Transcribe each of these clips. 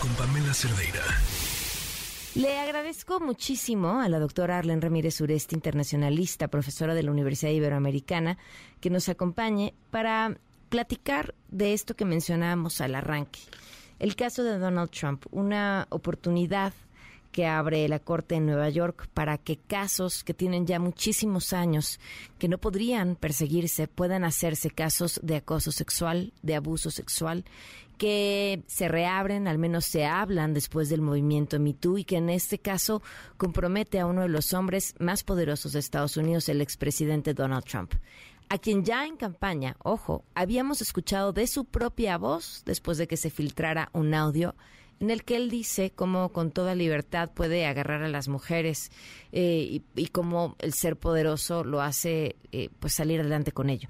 Con Pamela Cerdeira. Le agradezco muchísimo a la doctora Arlen Ramírez Ureste, internacionalista, profesora de la Universidad Iberoamericana, que nos acompañe para platicar de esto que mencionábamos al arranque. El caso de Donald Trump, una oportunidad que abre la Corte en Nueva York para que casos que tienen ya muchísimos años, que no podrían perseguirse, puedan hacerse casos de acoso sexual, de abuso sexual, que se reabren, al menos se hablan después del movimiento MeToo y que en este caso compromete a uno de los hombres más poderosos de Estados Unidos, el expresidente Donald Trump a quien ya en campaña, ojo, habíamos escuchado de su propia voz después de que se filtrara un audio en el que él dice cómo con toda libertad puede agarrar a las mujeres eh, y, cómo el ser poderoso lo hace eh, pues salir adelante con ello.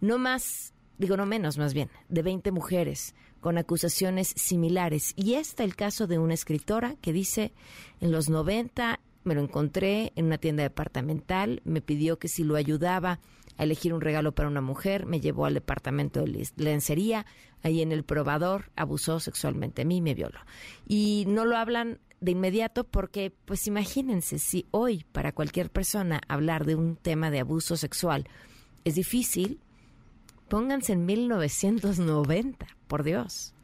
No más, digo no menos más bien, de 20 mujeres con acusaciones similares. Y está el caso de una escritora que dice, en los 90 me lo encontré en una tienda departamental, me pidió que si lo ayudaba a elegir un regalo para una mujer, me llevó al departamento de lencería, ahí en el probador, abusó sexualmente a mí, me violó. Y no lo hablan de inmediato porque, pues imagínense, si hoy para cualquier persona hablar de un tema de abuso sexual es difícil, pónganse en 1990, por Dios.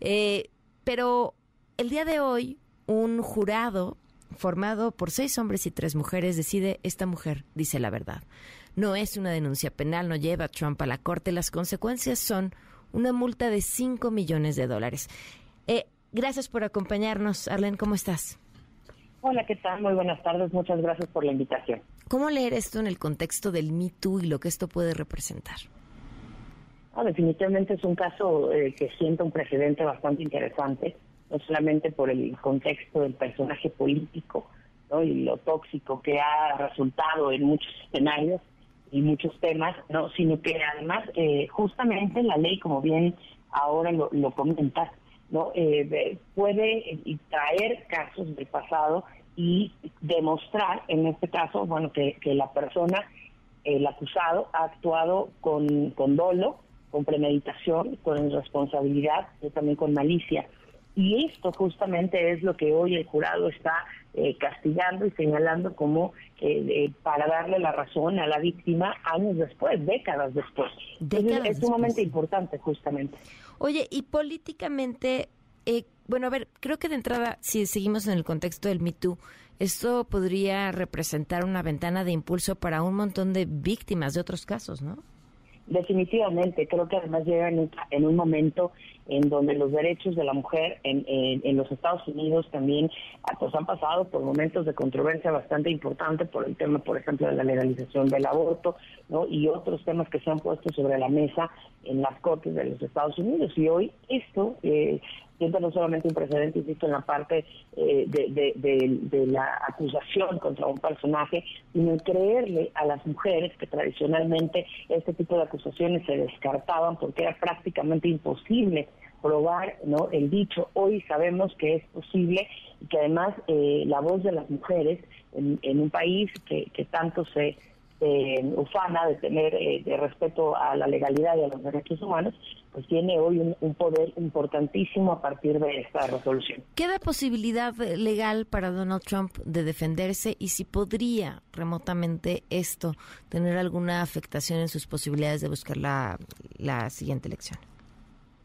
Eh, pero el día de hoy, un jurado formado por seis hombres y tres mujeres decide, esta mujer dice la verdad. No es una denuncia penal, no lleva a Trump a la corte. Las consecuencias son una multa de 5 millones de dólares. Eh, gracias por acompañarnos. Arlen, ¿cómo estás? Hola, ¿qué tal? Muy buenas tardes. Muchas gracias por la invitación. ¿Cómo leer esto en el contexto del Me Too y lo que esto puede representar? Ah, definitivamente es un caso eh, que sienta un precedente bastante interesante, no solamente por el contexto del personaje político y lo tóxico que ha resultado en muchos escenarios, y muchos temas, no, sino que además eh, justamente la ley, como bien ahora lo, lo comentas, no eh, puede traer casos del pasado y demostrar, en este caso, bueno, que, que la persona, el acusado, ha actuado con, con dolo, con premeditación, con responsabilidad, y también con malicia. Y esto justamente es lo que hoy el jurado está eh, castigando y señalando como eh, para darle la razón a la víctima años después, décadas después. es sumamente importante justamente. Oye, y políticamente, eh, bueno, a ver, creo que de entrada, si seguimos en el contexto del Me Too, esto podría representar una ventana de impulso para un montón de víctimas de otros casos, ¿no? Definitivamente, creo que además llega en un, momento en donde los derechos de la mujer en, en, los Estados Unidos también ah, pues, han pasado por momentos de controversia bastante importante por el tema, por ejemplo, de la legalización del aborto ¿no? y otros temas que se han puesto sobre la mesa en las cortes de los Estados Unidos. Y hoy esto eh, siento no solamente un precedente, insisto, en la parte eh, de, la acusación contra un personaje, sino en creerle a las mujeres que tradicionalmente este tipo de acusaciones se descartaban porque era prácticamente imposible probar no el dicho. Hoy sabemos que es posible y que además eh, la voz de las mujeres en, un país que tanto se eh, ufana de tener eh, de respeto a la legalidad y a los derechos humanos, pues tiene hoy un, poder importantísimo a partir de esta resolución. ¿Queda posibilidad legal para Donald Trump de defenderse y si podría remotamente esto tener alguna afectación en sus posibilidades de buscar la, la siguiente elección?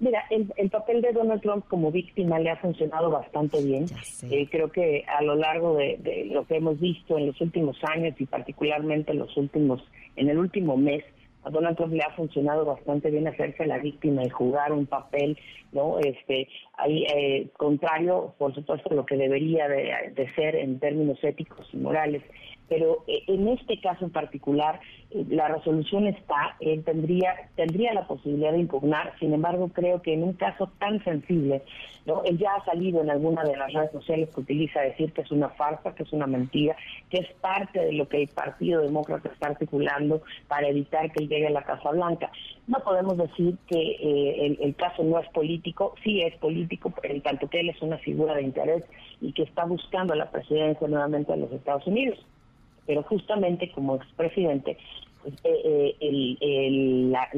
Mira, el, papel de Donald Trump como víctima le ha funcionado bastante bien. Eh, creo que a lo largo de, lo que hemos visto en los últimos años y particularmente en los últimos, en el último mes, a Donald Trump le ha funcionado bastante bien hacerse la víctima y jugar un papel, ¿no? Este, ahí, eh, contrario, por supuesto, a lo que debería de ser en términos éticos y morales pero eh, en este caso en particular eh, la resolución está, él tendría tendría la posibilidad de impugnar, sin embargo creo que en un caso tan sensible, no, él ya ha salido en alguna de las redes sociales que utiliza decir que es una farsa, que es una mentira, que es parte de lo que el Partido Demócrata está articulando para evitar que él llegue a la Casa Blanca. No podemos decir que eh, el, caso no es político, sí es político, en tanto que él es una figura de interés y que está buscando la presidencia nuevamente de los Estados Unidos pero justamente como expresidente eh, el, la,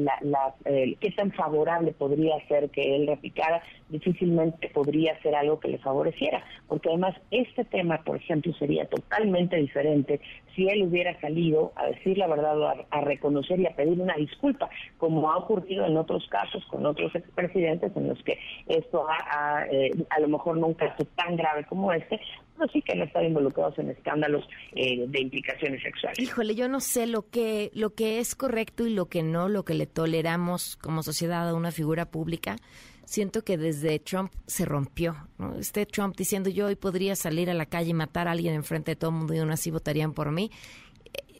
qué tan favorable podría ser que él replicara, difícilmente podría ser algo que le favoreciera, porque además este tema, por ejemplo, sería totalmente diferente si él hubiera salido a decir la verdad, a, reconocer y a pedir una disculpa, como ha ocurrido en otros casos con otros expresidentes en los que esto ha, eh, a lo mejor no un caso tan grave como este, pero sí que han estado involucrados en escándalos eh, de implicaciones sexuales. Híjole, yo no sé lo que lo que es correcto y lo que no, lo que le toleramos como sociedad a una figura pública. Siento que desde Trump se rompió. ¿no? Este Trump diciendo yo hoy podría salir a la calle y matar a alguien enfrente de todo el mundo y aún así votarían por mí.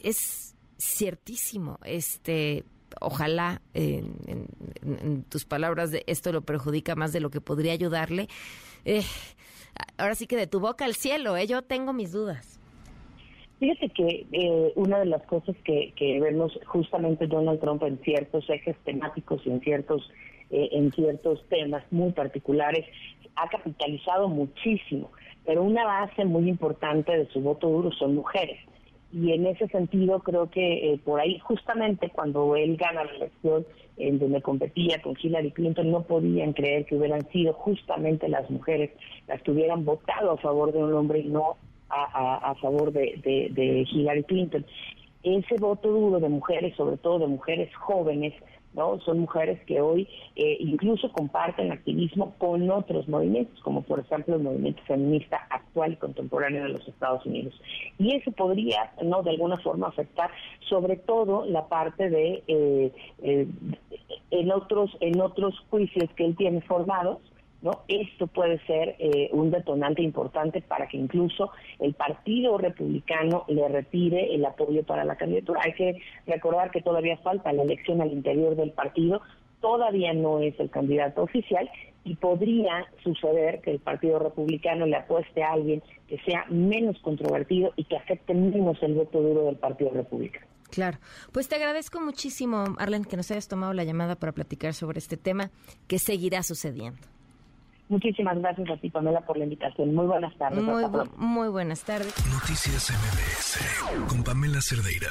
Es ciertísimo. Este, ojalá en, tus palabras de esto lo perjudica más de lo que podría ayudarle. Eh, ahora sí que de tu boca al cielo, ¿eh? yo tengo mis dudas. Fíjate que eh, una de las cosas que, vemos justamente Donald Trump en ciertos ejes temáticos y en ciertos, eh, en ciertos temas muy particulares ha capitalizado muchísimo, pero una base muy importante de su voto duro son mujeres. Y en ese sentido creo que eh, por ahí justamente cuando él gana la elección en donde competía con Hillary Clinton, no podían creer que hubieran sido justamente las mujeres las que hubieran votado a favor de un hombre y no a, favor de, de Hillary Clinton. Ese voto duro de mujeres, sobre todo de mujeres jóvenes, ¿no? Son mujeres que hoy eh, incluso comparten activismo con otros movimientos, como por ejemplo el movimiento feminista actual y contemporáneo de los Estados Unidos. Y eso podría, ¿no? De alguna forma afectar sobre todo la parte de eh, eh, en otros en otros juicios que él tiene formados, ¿no? Esto puede ser eh, un detonante importante para que incluso el Partido Republicano le retire el apoyo para la candidatura. Hay que recordar que todavía falta la elección al interior del partido, todavía no es el candidato oficial y podría suceder que el Partido Republicano le apueste a alguien que sea menos controvertido y que afecte menos el voto duro del Partido Republicano. Claro. Pues te agradezco muchísimo, Arlen, que nos hayas tomado la llamada para platicar sobre este tema que seguirá sucediendo. Muchísimas gracias a ti, Pamela, por la invitación. Muy buenas tardes. Muy, muy buenas tardes. Noticias MBS con Pamela Cerdeira.